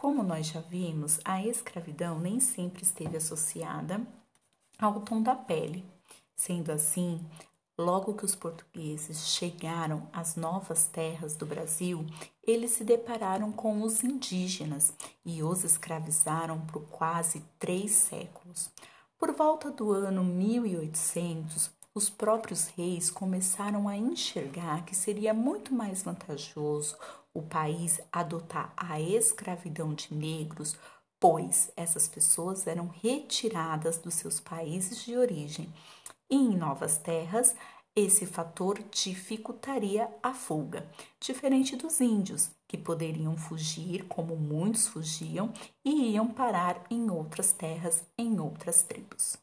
Como nós já vimos, a escravidão nem sempre esteve associada ao tom da pele. Sendo assim, logo que os portugueses chegaram às novas terras do Brasil, eles se depararam com os indígenas e os escravizaram por quase três séculos. Por volta do ano 1800, os próprios reis começaram a enxergar que seria muito mais vantajoso o país adotar a escravidão de negros, pois essas pessoas eram retiradas dos seus países de origem. E em novas terras, esse fator dificultaria a fuga, diferente dos índios, que poderiam fugir, como muitos fugiam, e iam parar em outras terras, em outras tribos.